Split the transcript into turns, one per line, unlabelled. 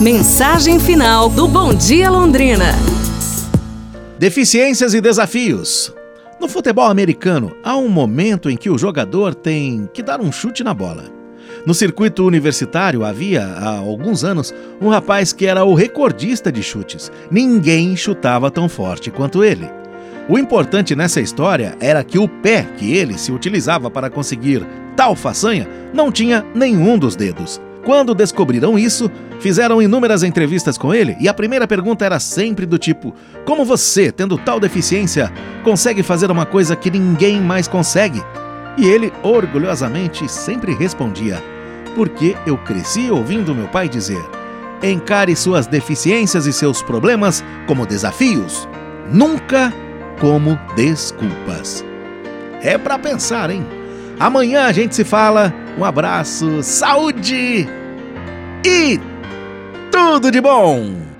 Mensagem final do Bom Dia Londrina.
Deficiências e desafios. No futebol americano, há um momento em que o jogador tem que dar um chute na bola. No circuito universitário havia, há alguns anos, um rapaz que era o recordista de chutes. Ninguém chutava tão forte quanto ele. O importante nessa história era que o pé que ele se utilizava para conseguir tal façanha não tinha nenhum dos dedos. Quando descobriram isso, fizeram inúmeras entrevistas com ele e a primeira pergunta era sempre do tipo: Como você, tendo tal deficiência, consegue fazer uma coisa que ninguém mais consegue? E ele, orgulhosamente, sempre respondia: Porque eu cresci ouvindo meu pai dizer: Encare suas deficiências e seus problemas como desafios, nunca como desculpas. É para pensar, hein? Amanhã a gente se fala. Um abraço, saúde e tudo de bom!